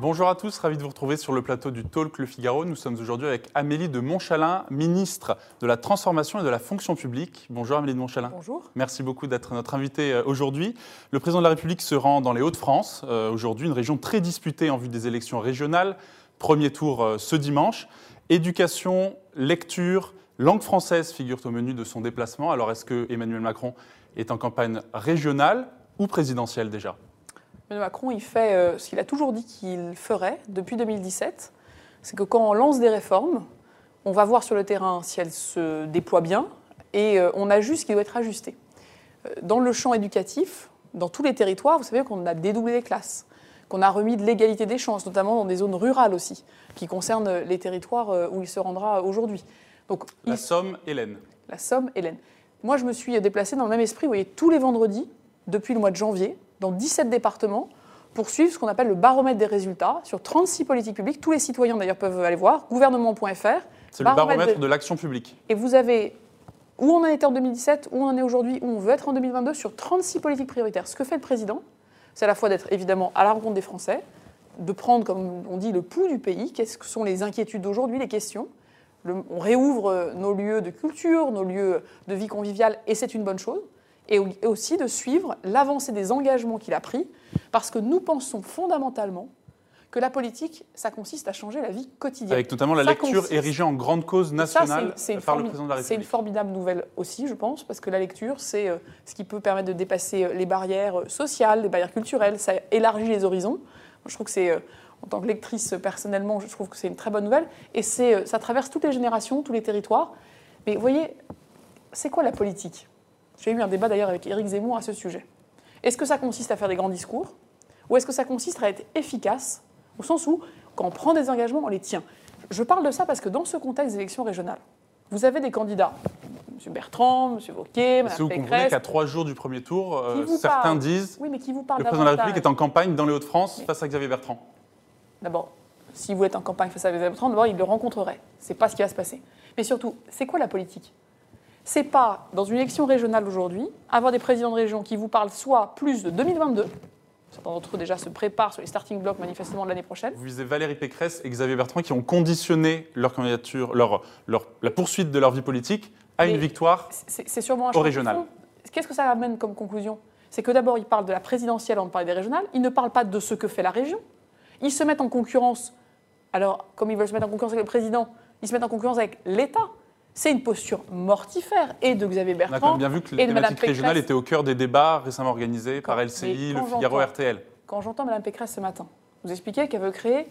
Bonjour à tous, ravi de vous retrouver sur le plateau du Talk Le Figaro. Nous sommes aujourd'hui avec Amélie de Montchalin, ministre de la Transformation et de la Fonction publique. Bonjour Amélie de Montchalin. Bonjour. Merci beaucoup d'être notre invitée euh, aujourd'hui. Le président de la République se rend dans les Hauts-de-France, euh, aujourd'hui une région très disputée en vue des élections régionales. Premier tour euh, ce dimanche. Éducation, lecture, langue française figurent au menu de son déplacement. Alors est-ce que Emmanuel Macron est en campagne régionale ou présidentielle déjà? Emmanuel Macron, il fait euh, ce qu'il a toujours dit qu'il ferait depuis 2017. C'est que quand on lance des réformes, on va voir sur le terrain si elles se déploient bien et euh, on ajuste ce qui doit être ajusté. Euh, Dans le champ éducatif, dans tous les territoires, vous savez qu'on a dédoublé les classes, qu'on a remis de l'égalité des chances, notamment dans des zones rurales aussi, qui concernent les territoires où il se rendra aujourd'hui. Donc, La il- Somme, Hélène. la Somme, Hélène. Moi, je me suis déplacée dans le même esprit, vous voyez, tous les vendredis, depuis le mois de janvier, dans 17 départements, pour suivre ce qu'on appelle le baromètre des résultats sur 36 politiques publiques. Tous les citoyens, d'ailleurs, peuvent aller voir, gouvernement.fr. C'est le Baromètre de- de l'action publique. Et vous avez où on en était en 2017, où on en est aujourd'hui, où on veut être en 2022, sur 36 politiques prioritaires. Ce que fait le président, c'est à la fois d'être évidemment à la rencontre des Français, de prendre, comme on dit, le pouls du pays, qu'est-ce que sont les inquiétudes d'aujourd'hui, les questions? Le- on réouvre nos lieux de culture, nos lieux de vie conviviale, et c'est une bonne chose. Et au- et aussi de suivre l'avancée des engagements qu'il a pris, parce que nous pensons fondamentalement que la politique, ça consiste à changer la vie quotidienne. Avec notamment la Ça lecture consiste- érigée en grande cause ça, nationale une par le président de la C'est une République. formidable nouvelle aussi, je pense, parce que la lecture, c'est euh, ce qui peut permettre de dépasser euh, les barrières euh, sociales, les barrières culturelles, ça élargit les horizons. Je trouve que c'est, en tant que lectrice personnellement, je trouve que c'est une très bonne nouvelle. Et c'est, ça traverse toutes les générations, tous les territoires. Mais vous voyez, c'est quoi la politique? J'ai eu un débat d'ailleurs avec Éric Zemmour à ce sujet. Est-ce que ça consiste à faire des grands discours Ou est-ce que ça consiste à être efficace Au sens où, quand on prend des engagements, on les tient? Je parle de ça parce que dans ce contexte d'élections régionales, vous avez des candidats, M. Bertrand, M. Wauquiez, Est-ce que vous Mme comprenez qu'à trois jours du premier tour, euh, certains disent oui, mais qui vous le président de la. République est en campagne dans les Hauts-de-France face à Xavier Bertrand D'abord, si vous êtes en campagne face à Xavier Bertrand, d'abord, il le rencontrerait. C'est pas ce qui va se passer. Mais surtout, c'est quoi la politique? C'est pas, dans une élection régionale aujourd'hui, avoir des présidents de région qui vous parlent soit plus de 2022, certains d'entre eux déjà se préparent sur les starting blocks manifestement de l'année prochaine, Vous visez Valérie Pécresse et Xavier Bertrand qui ont conditionné leur candidature, leur, leur- la poursuite de leur vie politique à une victoire. c'est sûrement un Au régional. Qu'est-ce que ça amène comme conclusion? C'est que d'abord, ils parlent de la présidentielle avant de parler des régionales. Ils ne parlent pas de ce que fait la région. Ils se mettent en concurrence. Alors, comme ils veulent se mettre en concurrence avec le président, ils se mettent en concurrence avec l'État. C'est une posture mortifère et de Xavier On a quand Bertrand. même bien vu que les thématiques régionales étaient au cœur des débats récemment organisés par LCI, le Figaro, RTL. Quand j'entends Mme Pécresse ce matin vous expliquer qu'elle veut créer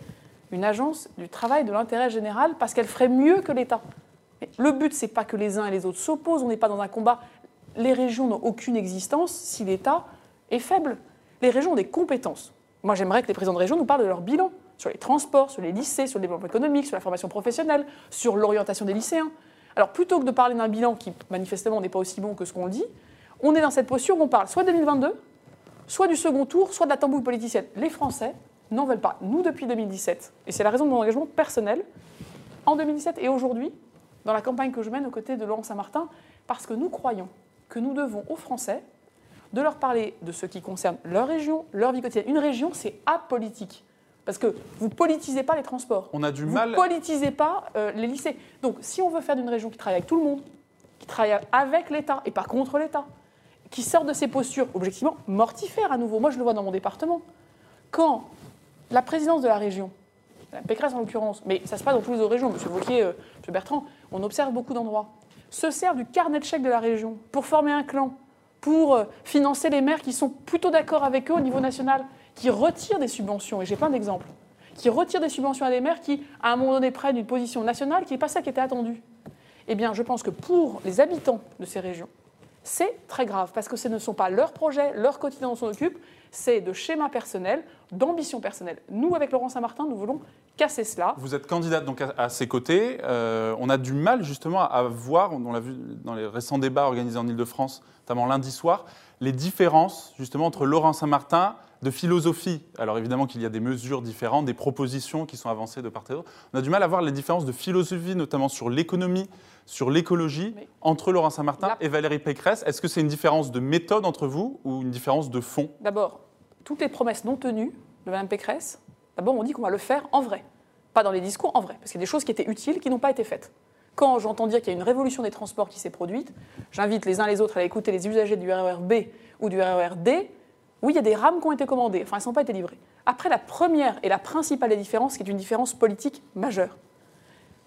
une agence du travail de l'intérêt général parce qu'elle ferait mieux que l'État. Mais Le but, c'est pas que les uns et les autres s'opposent, on n'est pas dans un combat. Les régions n'ont aucune existence si l'État est faible. Les régions ont des compétences. Moi, j'aimerais que les présidents de région nous parlent de leur bilan sur les transports, sur les lycées, sur le développement économique, sur la formation professionnelle, sur l'orientation des lycéens. Alors, plutôt que de parler d'un bilan qui, manifestement, n'est pas aussi bon que ce qu'on dit, on est dans cette posture où on parle soit 2022, soit du second tour, soit de la tambouille politicienne. Les Français n'en veulent pas. Nous, depuis 2017, et c'est la raison de mon engagement personnel, en 2017 et aujourd'hui, dans la campagne que je mène aux côtés de Laurent Saint-Martin, parce que nous croyons que nous devons aux Français de leur parler de ce qui concerne leur région, leur vie quotidienne. Une région, c'est apolitique. Parce que vous politisez pas les transports. On a du Vous mal. politisez pas euh, les lycées. Donc, si on veut faire d'une région qui travaille avec tout le monde, qui travaille avec l'État et pas contre l'État, qui sort de ces postures objectivement mortifères à nouveau. Moi, je le vois dans mon département. Quand la présidence de la région, la Pécresse en l'occurrence, mais ça se passe dans tous les autres régions, M. Wauquiez, euh, M. Bertrand, on observe beaucoup d'endroits, se sert du carnet de chèques de la région pour former un clan, pour euh, financer les maires qui sont plutôt d'accord avec eux au niveau national, qui retirent des subventions, et j'ai plein d'exemples, qui retirent des subventions à des maires qui, à un moment donné, prennent une position nationale qui n'est pas ça qui était attendu. Eh bien, je pense que pour les habitants de ces régions, c'est très grave parce que ce ne sont pas leurs projets, leur quotidien dont on s'en occupe, c'est de schémas personnels, d'ambitions personnelles. Nous, avec Laurent Saint-Martin, nous voulons casser cela. Vous êtes candidate donc à, ses côtés. Euh, on a du mal justement à voir, on l'a vu dans les récents débats organisés en Ile-de-France, notamment lundi soir, les différences justement entre Laurent Saint-Martin de philosophie. Alors évidemment qu'il y a des mesures différentes, des propositions qui sont avancées de part et d'autre. On a du mal à voir les différences de philosophie, notamment sur l'économie, sur l'écologie, entre Laurent Saint-Martin et Valérie Pécresse. Est-ce que c'est une différence de méthode entre vous ou une différence de fond? D'abord, toutes les promesses non tenues de Mme Pécresse D'abord, on dit qu'on va le faire en vrai. Pas dans les discours, en vrai. Parce qu'il y a des choses qui étaient utiles qui n'ont pas été faites. Quand j'entends dire qu'il y a une révolution des transports qui s'est produite, j'invite les uns les autres à aller écouter les usagers du RER B ou du RER D. Oui, il y a des rames qui ont été commandées, enfin, elles n'ont pas été livrées. Après, la première et la principale des différences, qui est une différence politique majeure.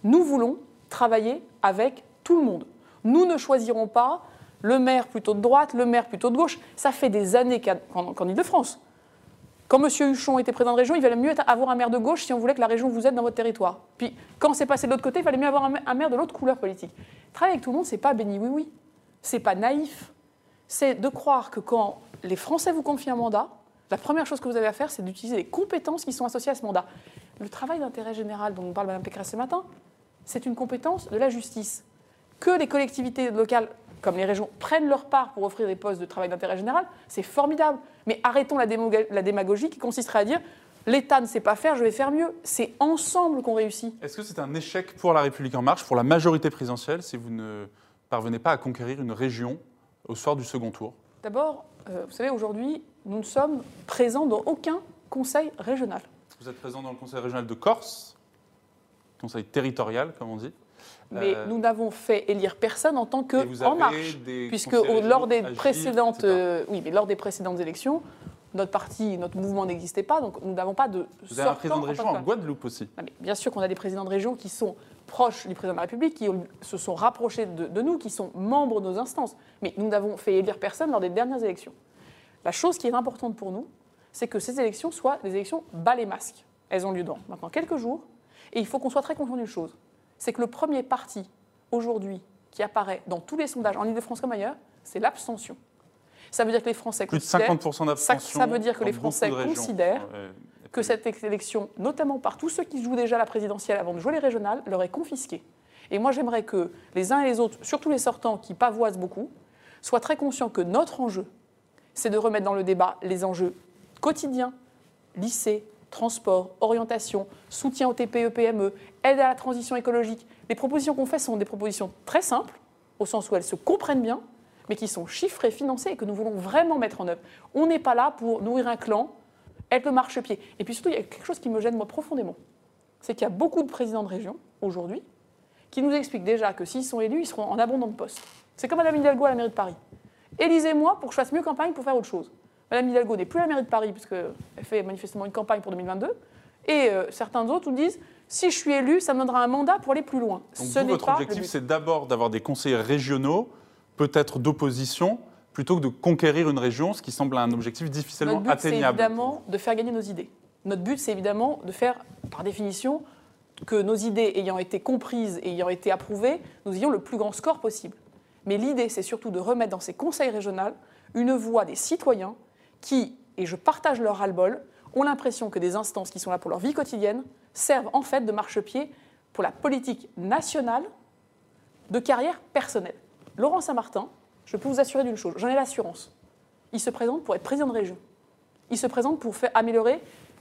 Nous voulons travailler avec tout le monde. Nous ne choisirons pas le maire plutôt de droite, le maire plutôt de gauche. Ça fait des années qu'en qu Ile-de-France. Quand M. Huchon était président de région, il valait mieux avoir un maire de gauche si on voulait que la région vous aide dans votre territoire. Puis, quand c'est passé de l'autre côté, il fallait mieux avoir un maire de l'autre couleur politique. Travailler avec tout le monde, c'est pas béni oui oui. C'est pas naïf. C'est de croire que quand les Français vous confient un mandat, la première chose que vous avez à faire, c'est d'utiliser les compétences qui sont associées à ce mandat. Le travail d'intérêt général dont nous parle Mme Pécresse ce matin, c'est une compétence de la justice. Que les collectivités locales, comme les régions, prennent leur part pour offrir des postes de travail d'intérêt général, c'est formidable. Mais arrêtons la, la démagogie qui consisterait à dire l'État ne sait pas faire, je vais faire mieux. C'est ensemble qu'on réussit. Est-ce que c'est un échec pour la République en marche, pour la majorité présidentielle, si vous ne parvenez pas à conquérir une région au soir du second tour D'abord, euh, vous savez, aujourd'hui, nous ne sommes présents dans aucun conseil régional. Vous êtes présent dans le conseil régional de Corse, conseil territorial, comme on dit. Mais euh, nous n'avons fait élire personne en tant que En Marche, puisque lors des précédentes, euh, oui, mais lors des précédentes élections, notre parti, notre mouvement n'existait pas, donc nous n'avons pas de. Vous avez un président de région en, Guadeloupe aussi. Mais bien sûr qu'on a des présidents de région qui sont proches du président de la République, qui se sont rapprochés de, de nous, qui sont membres de nos instances. Mais nous n'avons fait élire personne lors des dernières élections. La chose qui est importante pour nous, c'est que ces élections soient des élections bas les masques. Elles ont lieu dans maintenant quelques jours, et il faut qu'on soit très conscient d'une chose c'est que le premier parti aujourd'hui qui apparaît dans tous les sondages, en Ile-de-France comme ailleurs, c'est l'abstention. Ça veut dire que les Français Plus de 50% d'abstention. Ça, veut dire que les Français considèrent que cette élection, notamment par tous ceux qui jouent déjà la présidentielle avant de jouer les régionales, leur est confisquée. Et moi, j'aimerais que les uns et les autres, surtout les sortants qui pavoisent beaucoup, soient très conscients que notre enjeu, c'est de remettre dans le débat les enjeux quotidiens, lycée, transport, orientation, soutien aux TPE, PME, aide à la transition écologique. Les propositions qu'on fait sont des propositions très simples, au sens où elles se comprennent bien, mais qui sont chiffrées, financées et que nous voulons vraiment mettre en œuvre. On n'est pas là pour nourrir un clan, être le marchepied. Et puis surtout, il y a quelque chose qui me gêne moi profondément. C'est qu'il y a beaucoup de présidents de région aujourd'hui qui nous expliquent déjà que s'ils sont élus, ils seront en abondant de postes. C'est comme Mme Hidalgo à la mairie de Paris. Élisez-moi pour que je fasse mieux campagne pour faire autre chose. Madame Hidalgo n'est plus à la mairie de Paris, puisqu'elle fait manifestement une campagne pour 2022. Et euh, certains autres nous disent si je suis élu, ça me donnera un mandat pour aller plus loin. Donc Ce votre objectif, c'est d'abord d'avoir des conseillers régionaux, peut-être d'opposition, plutôt que de conquérir une région, ce qui semble un objectif difficilement Notre but, atteignable. C'est évidemment de faire gagner nos idées. Notre but, c'est évidemment de faire, par définition, que nos idées ayant été comprises et ayant été approuvées, nous ayons le plus grand score possible. Mais l'idée, c'est surtout de remettre dans ces conseils régionaux une voix des citoyens qui, et je partage leur ras-le-bol, ont l'impression que des instances qui sont là pour leur vie quotidienne servent en fait de marchepied pour la politique nationale de carrière personnelle. Laurent Saint-Martin, je peux vous assurer d'une chose, j'en ai l'assurance. Il se présente pour être président de région. Il se présente pour améliorer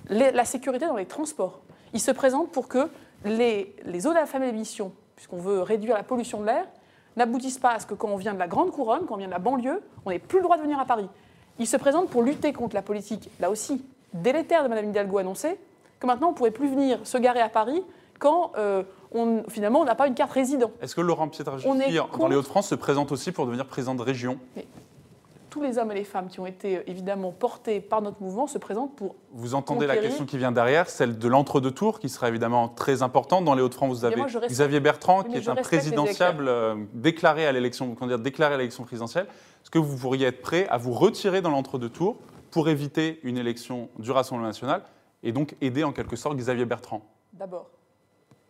la sécurité dans les transports. Il se présente pour que les, les eaux de la famille d'émission, puisqu'on veut réduire la pollution de l'air, n'aboutissent pas à ce que quand on vient de la grande couronne, quand on vient de la banlieue, on n'ait plus le droit de venir à Paris. Il se présente pour lutter contre la politique, là aussi, délétère de Mme Hidalgo annoncée, que maintenant on ne pourrait plus venir se garer à Paris quand euh, on, finalement on n'a pas une carte résident. Est-ce que Laurent Pietraszewski, dans les Hauts-de-France, se présente aussi pour devenir président de région tous les hommes et les femmes qui ont été euh, évidemment portés par notre mouvement se présentent pour. Vous entendez la question qui vient derrière, celle de l'entre-deux-tours, qui sera évidemment très importante. Dans les Hauts-de-France, vous avez Xavier Bertrand, qui est un présidentiable euh, déclaré à l'élection, présidentielle. Est-ce que vous pourriez être prêt à vous retirer dans l'entre-deux tours pour éviter une élection du Rassemblement national et donc aider en quelque sorte Xavier Bertrand? D'abord,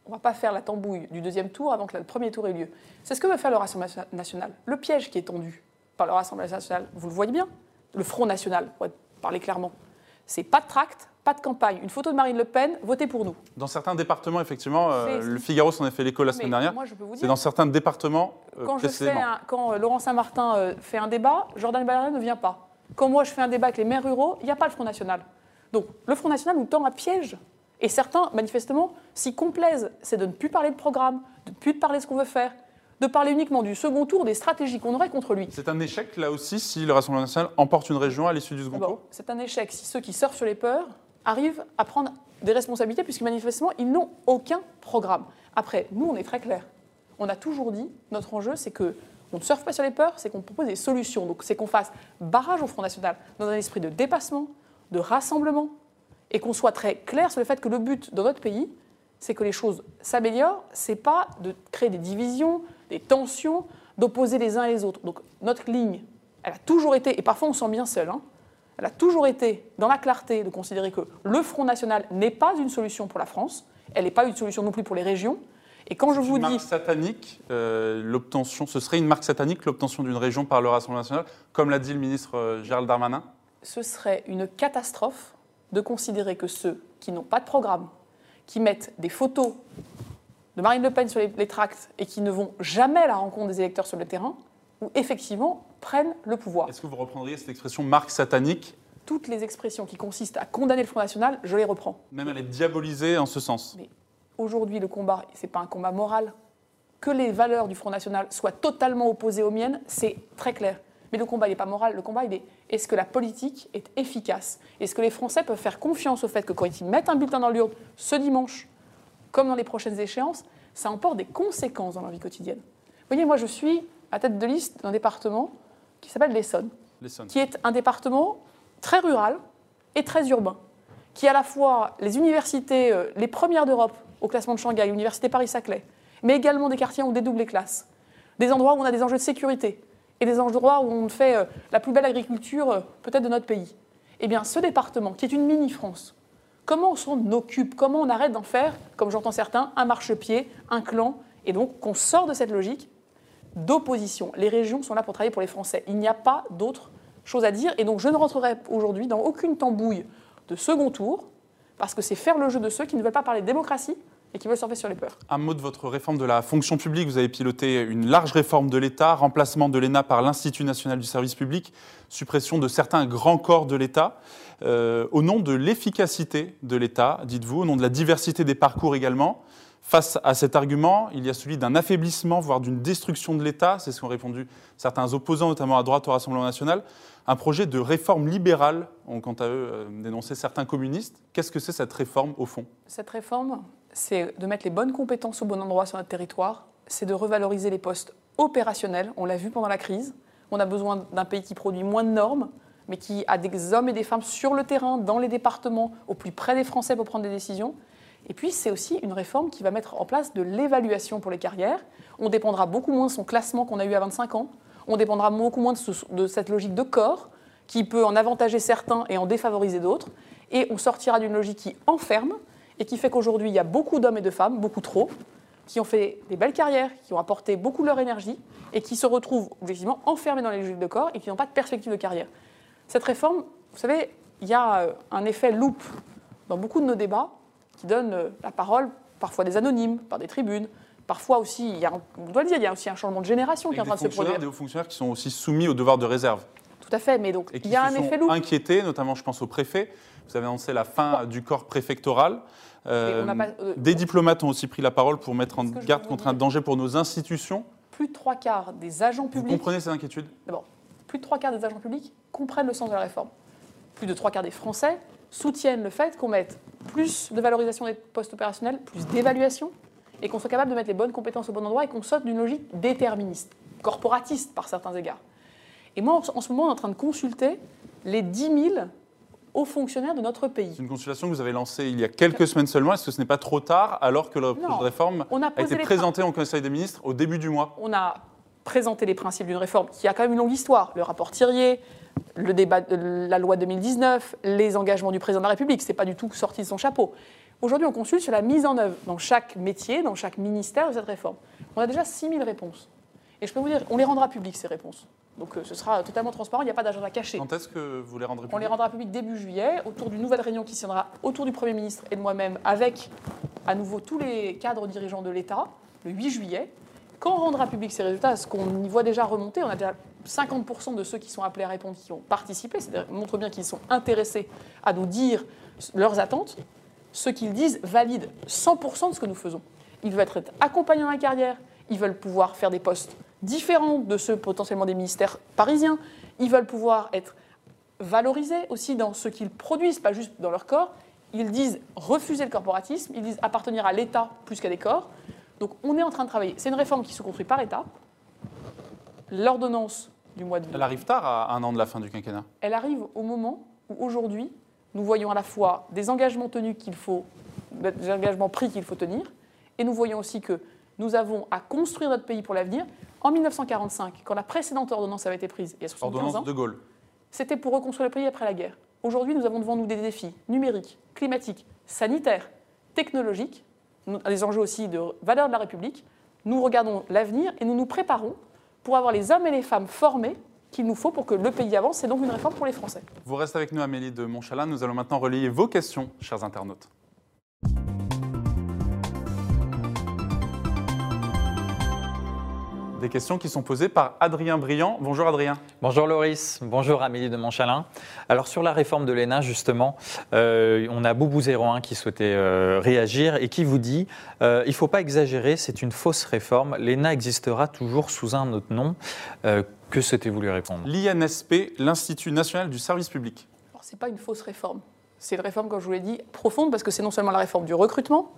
on ne va pas faire la tambouille du deuxième tour avant que le premier tour ait lieu. C'est ce que veut faire le Rassemblement national. Le piège qui est tendu par le Rassemblement national, vous le voyez bien, le Front national, pour parler clairement, c'est pas de tract, pas de campagne. Une photo de Marine Le Pen, votez pour nous. Dans certains départements, effectivement, euh, le Figaro s'en est fait l'écho la semaine dernière. C'est dans certains départements. Euh, quand, quand euh, Laurent Saint-Martin fait un débat, Jordan Bardella ne vient pas. Quand moi je fais un débat avec les maires ruraux, il n'y a pas le Front National. Donc le Front National nous tend à piège. Et certains, manifestement, s'y complaisent. C'est de ne plus parler de programme, de ne plus parler de ce qu'on veut faire, de parler uniquement du second tour, des stratégies qu'on aurait contre lui. C'est un échec, là aussi, si le Rassemblement national emporte une région à l'issue du second tour? C'est un échec si ceux qui surfent sur les peurs arrivent à prendre des responsabilités puisque manifestement, ils n'ont aucun programme. Après, nous, on est très clair. On a toujours dit, notre enjeu, c'est que on ne surfe pas sur les peurs, c'est qu'on propose des solutions. Donc, c'est qu'on fasse barrage au Front National dans un esprit de dépassement, de rassemblement, et qu'on soit très clair sur le fait que le but dans notre pays, c'est que les choses s'améliorent. C'est pas de créer des divisions, des tensions, d'opposer les uns et les autres. Donc, notre ligne, elle a toujours été, et parfois on se sent bien seul, hein, elle a toujours été dans la clarté de considérer que le Front National n'est pas une solution pour la France, elle n'est pas une solution non plus pour les régions. Et quand je vous une dis. marque satanique, euh, l'obtention, ce serait une marque satanique l'obtention d'une région par le Rassemblement national, comme l'a dit le ministre euh, Gérald Darmanin? Ce serait une catastrophe de considérer que ceux qui n'ont pas de programme, qui mettent des photos de Marine Le Pen sur les, les tracts et qui ne vont jamais à la rencontre des électeurs sur le terrain, ou effectivement prennent le pouvoir. Est-ce que vous reprendriez cette expression marque satanique? Toutes les expressions qui consistent à condamner le Front National, je les reprends. Même elle est diabolisée en ce sens. Mais aujourd'hui, le combat, ce n'est pas un combat moral. Que les valeurs du Front National soient totalement opposées aux miennes, c'est très clair. Mais le combat, il n'est pas moral. Le combat, il est est-ce que la politique est efficace? Est-ce que les Français peuvent faire confiance au fait que quand ils mettent un bulletin dans l'urne ce dimanche, comme dans les prochaines échéances, ça emporte des conséquences dans leur vie quotidienne? Vous voyez, moi, je suis à tête de liste d'un département qui s'appelle l'Essonne, qui est un département très rural et très urbain, qui a à la fois les universités, euh, les premières d'Europe au classement de Shanghai, l'université Paris-Saclay, mais également des quartiers où on dédouble les classes, des endroits où on a des enjeux de sécurité et des endroits où on fait euh, la plus belle agriculture euh, peut-être de notre pays. Eh bien, ce département, qui est une mini-France, comment on s'en occupe? Comment on arrête d'en faire, comme j'entends certains, un marchepied, un clan, et donc qu'on sort de cette logique d'opposition. Les régions sont là pour travailler pour les Français. Il n'y a pas d'autre chose à dire. Et donc, je ne rentrerai aujourd'hui dans aucune tambouille de second tour, parce que c'est faire le jeu de ceux qui ne veulent pas parler de démocratie et qui surfer sur les peurs. Un mot de votre réforme de la fonction publique. Vous avez piloté une large réforme de l'État, remplacement de l'ENA par l'Institut national du service public, suppression de certains grands corps de l'État. Euh, au nom de l'efficacité de l'État, dites-vous, au nom de la diversité des parcours également. Face à cet argument, il y a celui d'un affaiblissement, voire d'une destruction de l'État. C'est ce qu'ont répondu certains opposants, notamment à droite au Rassemblement national. Un projet de réforme libérale, ont quant à eux euh, dénoncé certains communistes. Qu'est-ce que c'est cette réforme au fond? Cette réforme, c'est de mettre les bonnes compétences au bon endroit sur notre territoire, c'est de revaloriser les postes opérationnels. On l'a vu pendant la crise. On a besoin d'un pays qui produit moins de normes, mais qui a des hommes et des femmes sur le terrain, dans les départements, au plus près des Français pour prendre des décisions. Et puis, c'est aussi une réforme qui va mettre en place de l'évaluation pour les carrières. On dépendra beaucoup moins de son classement qu'on a eu à 25 ans. On dépendra beaucoup moins de, de cette logique de corps qui peut en avantager certains et en défavoriser d'autres. Et on sortira d'une logique qui enferme et qui fait qu'aujourd'hui, il y a beaucoup d'hommes et de femmes, beaucoup trop, qui ont fait des belles carrières, qui ont apporté beaucoup de leur énergie et qui se retrouvent objectivement enfermés dans les logiques de corps et qui n'ont pas de perspective de carrière. Cette réforme, vous savez, il y a euh, un effet loupe dans beaucoup de nos débats qui donne euh, la parole parfois des anonymes, par des tribunes. Parfois aussi, il y a, un- on doit le dire, il y a aussi un changement de génération qui est en train de se produire. des hauts fonctionnaires qui sont aussi soumis au devoir de réserve. Tout à fait, mais donc et il y a un se effet sont loupe. inquiétés, notamment je pense au préfet. Vous avez annoncé la fin du corps préfectoral. Euh, pas- euh, des diplomates ont aussi pris la parole pour mettre en garde contre un danger pour nos institutions. Plus de trois quarts des agents Vous publics comprenez ces inquiétudes? D'abord, plus de trois quarts des agents publics comprennent le sens de la réforme. Plus de trois quarts des Français soutiennent le fait qu'on mette plus de valorisation des postes opérationnels, plus d'évaluation, et qu'on soit capable de mettre les bonnes compétences au bon endroit et qu'on sorte d'une logique déterministe, corporatiste par certains égards. Et moi, en ce moment, on est en train de consulter les 10 000 hauts fonctionnaires de notre pays. C'est une consultation que vous avez lancée il y a quelques semaines seulement. Est-ce que ce n'est pas trop tard alors que le projet de réforme On a été présenté au Conseil des ministres au début du mois? On a présenté les principes d'une réforme qui a quand même une longue histoire. Le rapport Thirier, le débat de la loi 2019, les engagements du président de la République. Ce n'est pas du tout sorti de son chapeau. Aujourd'hui, on consulte sur la mise en œuvre dans chaque métier, dans chaque ministère de cette réforme. On a déjà 6000 réponses. Et je peux vous dire, on les rendra publiques, ces réponses. Donc euh, ce sera totalement transparent, il n'y a pas d'agenda caché. Quand est-ce que vous les rendrez On les publics rendra publics début juillet, autour d'une nouvelle réunion qui se tiendra autour du Premier ministre et de moi-même, avec à nouveau tous les cadres dirigeants de l'État, le 8 juillet. Quand on rendra public ces résultats, ce qu'on y voit déjà remonter, on a déjà 50% de ceux qui sont appelés à répondre qui ont participé, c'est-à-dire montre bien qu'ils sont intéressés à nous dire leurs attentes. Ce qu'ils disent valide 100% de ce que nous faisons. Ils veulent être accompagnés dans la carrière, ils veulent pouvoir faire des postes différents de ceux potentiellement des ministères parisiens, ils veulent pouvoir être valorisés aussi dans ce qu'ils produisent, pas juste dans leur corps. Ils disent refuser le corporatisme, ils disent appartenir à l'État plus qu'à des corps. Donc on est en train de travailler. C'est une réforme qui se construit par État. L'ordonnance du mois de Elle arrive tard à un an de la fin du quinquennat. elle arrive au moment où aujourd'hui, nous voyons à la fois des engagements tenus qu'il faut, des engagements pris qu'il faut tenir, et nous voyons aussi que nous avons à construire notre pays pour l'avenir. En 1945, quand la précédente ordonnance avait été prise, il y a 75 ans, de Gaulle. c'était pour reconstruire le pays après la guerre. Aujourd'hui, nous avons devant nous des défis numériques, climatiques, sanitaires, technologiques, des enjeux aussi de valeur de la République. Nous regardons l'avenir et nous nous préparons pour avoir les hommes et les femmes formés qu'il nous faut pour que le pays avance. C'est donc une réforme pour les Français. Vous restez avec nous, Amélie de Montchalin. Nous allons maintenant relayer vos questions, chers internautes. Des questions qui sont posées par Adrien Briand. Bonjour Adrien. Bonjour Loris, bonjour Amélie de Montchalin. Alors sur la réforme de l'ENA justement, euh, on a Boubou01 qui souhaitait euh, réagir et qui vous dit euh, il ne faut pas exagérer, c'est une fausse réforme, l'ENA existera toujours sous un autre nom. Euh, que souhaitez-vous lui répondre? L'INSP, l'Institut national du service public. Alors, ce n'est pas une fausse réforme. C'est une réforme, comme je vous l'ai dit, profonde, parce que c'est non seulement la réforme du recrutement,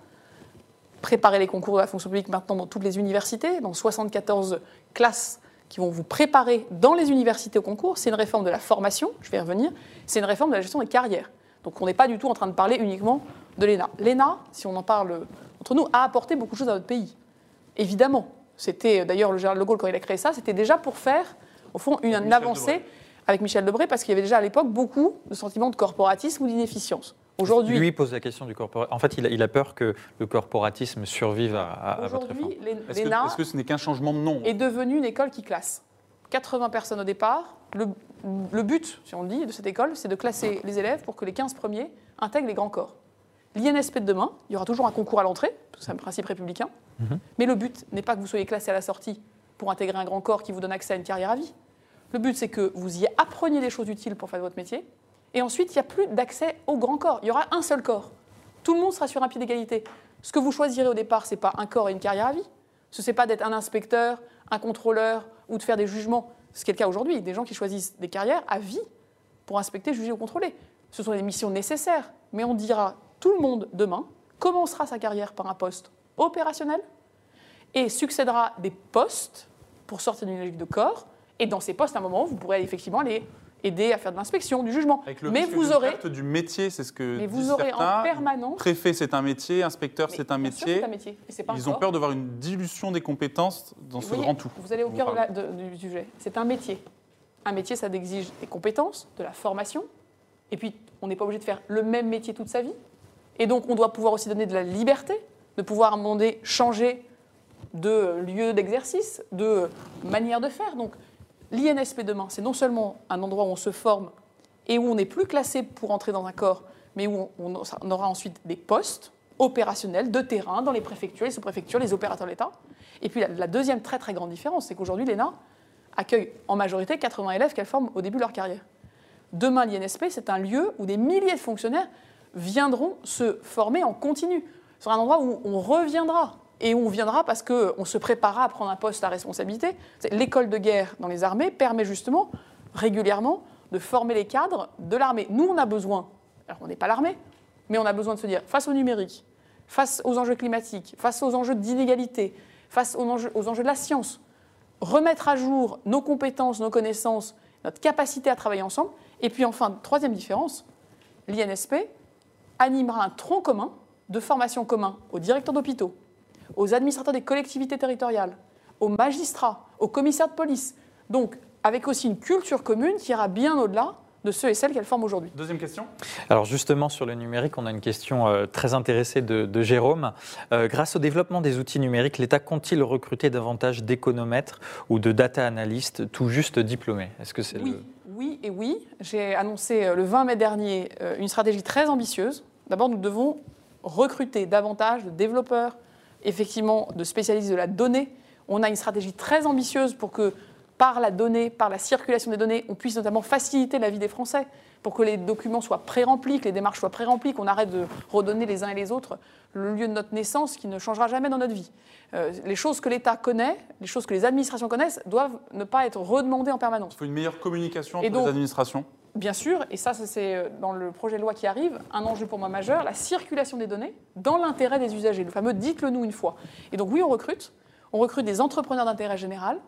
préparer les concours de la fonction publique maintenant dans toutes les universités, dans 74 classes qui vont vous préparer dans les universités au concours. C'est une réforme de la formation, je vais y revenir. C'est une réforme de la gestion des carrières. Donc on n'est pas du tout en train de parler uniquement de l'ENA. L'ENA, si on en parle entre nous, a apporté beaucoup de choses à notre pays. Évidemment. C'était d'ailleurs le général de Gaulle, quand il a créé ça, c'était déjà pour faire, au fond, une, avancée Debré. avec Michel Debré, parce qu'il y avait déjà à l'époque beaucoup de sentiments de corporatisme ou d'inefficience. Aujourd'hui, Lui pose la question du corporatisme. En fait, il a, il a peur que le corporatisme survive à, à- à votre réforme. Est-ce que, ce n'est qu'un changement de nom est devenue une école qui classe. 80 personnes au départ. Le, le but, si on le dit, de cette école, c'est de classer les élèves pour que les 15 premiers intègrent les grands corps. L'INSP de demain, il y aura toujours un concours à l'entrée, parce que c'est un principe républicain, Mhm. mais le but n'est pas que vous soyez classé à la sortie pour intégrer un grand corps qui vous donne accès à une carrière à vie. Le but, c'est que vous y appreniez des choses utiles pour faire votre métier, et ensuite, il n'y a plus d'accès au grand corps. Il y aura un seul corps. Tout le monde sera sur un pied d'égalité. Ce que vous choisirez au départ, ce n'est pas un corps et une carrière à vie. Ce n'est pas d'être un inspecteur, un contrôleur ou de faire des jugements. Ce qui est le cas aujourd'hui. Des gens qui choisissent des carrières à vie pour inspecter, juger ou contrôler. Ce sont des missions nécessaires. Mais on dira, tout le monde demain commencera sa carrière par un poste opérationnel et succédera des postes pour sortir d'une logique de corps. Et dans ces postes, à un moment, vous pourrez effectivement aller aider à faire de l'inspection, du jugement. Avec le Mais vous aurez, perte du métier, c'est ce que mais vous disent aurez en certains. permanence. Préfet, c'est un métier. Inspecteur, c'est un sûr, métier. un métier. Pas Ils ont peur de voir une dilution des compétences dans ce voyez, grand tout. Vous allez au cœur du sujet. C'est un métier. Un métier, ça exige des compétences, de la formation. Et puis, on n'est pas obligé de faire le même métier toute sa vie. Et donc, on doit pouvoir aussi donner de la liberté, de pouvoir donné changer de lieu d'exercice, de manière de faire. Donc, l'INSP demain, c'est non seulement un endroit où on se forme et où on n'est plus classé pour entrer dans un corps, mais où on, aura ensuite des postes opérationnels de terrain dans les préfectures, les sous-préfectures, les opérateurs de l'État. Et puis la, la deuxième très très grande différence, c'est qu'aujourd'hui l'ENA accueille en majorité 80 élèves qu'elle forme au début de leur carrière. Demain, l'INSP, c'est un lieu où des milliers de fonctionnaires viendront se former en continu. Ce sera un endroit où on reviendra. Et où on viendra parce qu'on se préparera à prendre un poste à responsabilité. L'école de guerre dans les armées permet justement régulièrement de former les cadres de l'armée. Nous, on a besoin, alors on n'est pas l'armée, mais on a besoin de se dire, face au numérique, face aux enjeux climatiques, face aux enjeux d'inégalité, face aux enjeux, aux enjeux de la science, remettre à jour nos compétences, nos connaissances, notre capacité à travailler ensemble. Et puis enfin, troisième différence, l'INSP animera un tronc commun de formation commun aux directeurs d'hôpitaux, aux administrateurs des collectivités territoriales, aux magistrats, aux commissaires de police. Donc, avec aussi une culture commune qui ira bien au-delà de ceux et celles qu'elle forme aujourd'hui. Deuxième question. Alors justement, sur le numérique, on a une question euh, très intéressée de, de Jérôme. Euh, grâce au développement des outils numériques, l'État compte-t-il recruter davantage d'économètres ou de data analystes tout juste diplômés? Est-ce que c'est Oui, le... oui et oui. J'ai annoncé euh, le 20 mai dernier euh, une stratégie très ambitieuse. D'abord, nous devons recruter davantage de développeurs, effectivement, de spécialistes de la donnée. On a une stratégie très ambitieuse pour que, par la donnée, par la circulation des données, on puisse notamment faciliter la vie des Français, pour que les documents soient pré-remplis, que les démarches soient pré-remplies, qu'on arrête de redonner les uns et les autres le lieu de notre naissance qui ne changera jamais dans notre vie. Euh, les choses que l'État connaît, les choses que les administrations connaissent, doivent ne pas être redemandées en permanence. Il faut une meilleure communication entre donc- les administrations. Bien sûr, et ça, c'est euh, dans le projet de loi qui arrive, un enjeu pour moi majeur, la circulation des données dans l'intérêt des usagers, le fameux dites-le nous une fois. Et donc oui, on recrute. On recrute des entrepreneurs d'intérêt général,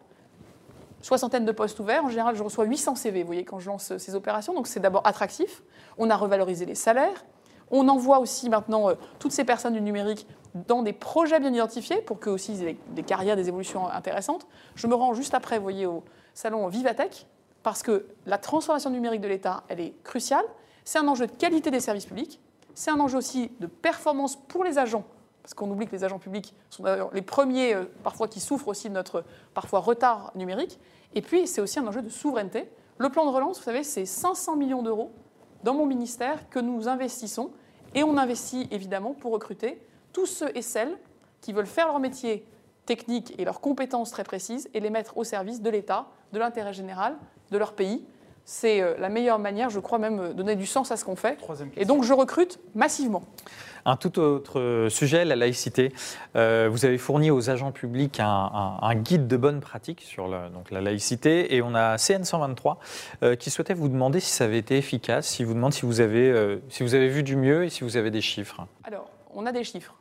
soixantaine de postes ouverts. En général, je reçois 800 CV, vous voyez, quand je lance euh, ces opérations. Donc c'est d'abord attractif. On a revalorisé les salaires. On envoie aussi maintenant euh, toutes ces personnes du numérique dans des projets bien identifiés pour qu'eux aussi aient des carrières, des évolutions intéressantes. Je me rends juste après, vous voyez, au salon Vivatech, parce que la transformation numérique de l'État, elle est cruciale. C'est un enjeu de qualité des services publics. C'est un enjeu aussi de performance pour les agents, parce qu'on oublie que les agents publics sont d'ailleurs les premiers, euh, parfois, qui souffrent aussi de notre parfois retard numérique. Et puis, c'est aussi un enjeu de souveraineté. Le plan de relance, vous savez, c'est 500 millions d'euros dans mon ministère que nous investissons. Et on investit évidemment pour recruter tous ceux et celles qui veulent faire leur métier technique et leurs compétences très précises et les mettre au service de l'État, de l'intérêt général, de leur pays. C'est euh, la meilleure manière, je crois même, euh, donner du sens à ce qu'on fait. Et donc je recrute massivement. Un tout autre sujet, la laïcité. Euh, vous avez fourni aux agents publics un, guide de bonne pratique sur la, donc la laïcité et on a CN123 qui souhaitait vous demander si ça avait été efficace, si vous demande si vous avez, si vous avez vu du mieux et si vous avez des chiffres. Alors, on a des chiffres.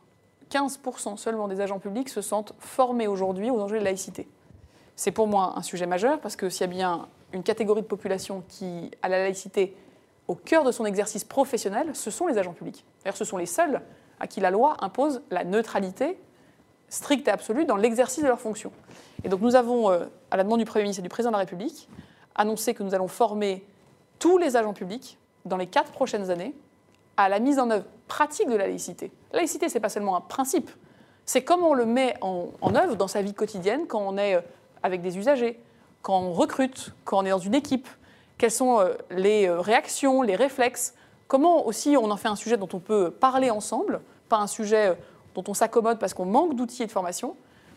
15% seulement des agents publics se sentent formés aujourd'hui aux enjeux de laïcité. C'est pour moi un sujet majeur parce que s'il y a bien une catégorie de population qui a la laïcité au cœur de son exercice professionnel, ce sont les agents publics. D'ailleurs, ce sont les seuls à qui la loi impose la neutralité stricte et absolue dans l'exercice de leurs fonctions. Et donc nous avons, euh, à la demande du Premier ministre et du Président de la République, annoncé que nous allons former tous les agents publics dans les quatre prochaines années à la mise en œuvre pratique de la laïcité. La laïcité, ce n'est pas seulement un principe, c'est comment on le met en, œuvre dans sa vie quotidienne quand on est euh, avec des usagers, quand on recrute, quand on est dans une équipe, quelles sont euh, les euh, réactions, les réflexes, comment aussi on en fait un sujet dont on peut parler ensemble, pas un sujet euh, dont on s'accommode parce qu'on manque d'outils et de formation?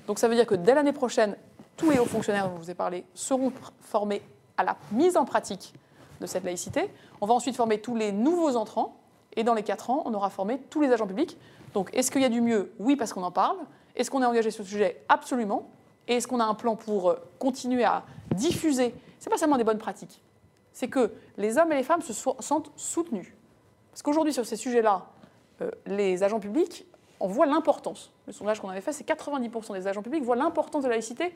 Donc ça veut dire que dès l'année prochaine, tous les hauts fonctionnaires dont je vous ai parlé seront formés à la mise en pratique de cette laïcité. On va ensuite former tous les nouveaux entrants, et dans les quatre ans, on aura formé tous les agents publics. Donc est-ce qu'il y a du mieux? Oui, parce qu'on en parle. Est-ce qu'on est engagé sur ce sujet? Absolument. Et est-ce qu'on a un plan pour euh, continuer à diffuser? Ce n'est pas seulement des bonnes pratiques, c'est que les hommes et les femmes se sentent soutenus. Parce qu'aujourd'hui, sur ces sujets-là, euh, les agents publics, on voit l'importance. Le sondage qu'on avait fait, c'est 90% des agents publics voient l'importance de la laïcité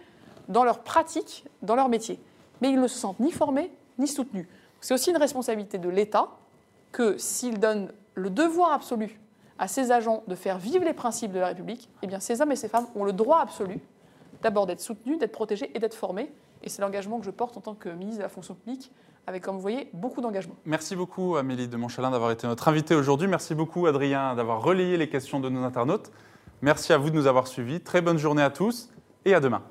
dans leur pratique, dans leur métier. Mais ils ne se sentent ni formés, ni soutenus. C'est aussi une responsabilité de l'État que s'il donne le devoir absolu à ses agents de faire vivre les principes de la République, eh bien ces hommes et ces femmes ont le droit absolu d'abord d'être soutenu, d'être protégé et d'être formé. Et c'est l'engagement que je porte en tant que ministre de la fonction publique, avec, comme vous voyez, beaucoup d'engagement. Merci beaucoup, Amélie de Montchalin, d'avoir été notre invitée aujourd'hui. Merci beaucoup, Adrien, d'avoir relayé les questions de nos internautes. Merci à vous de nous avoir suivis. Très bonne journée à tous et à demain.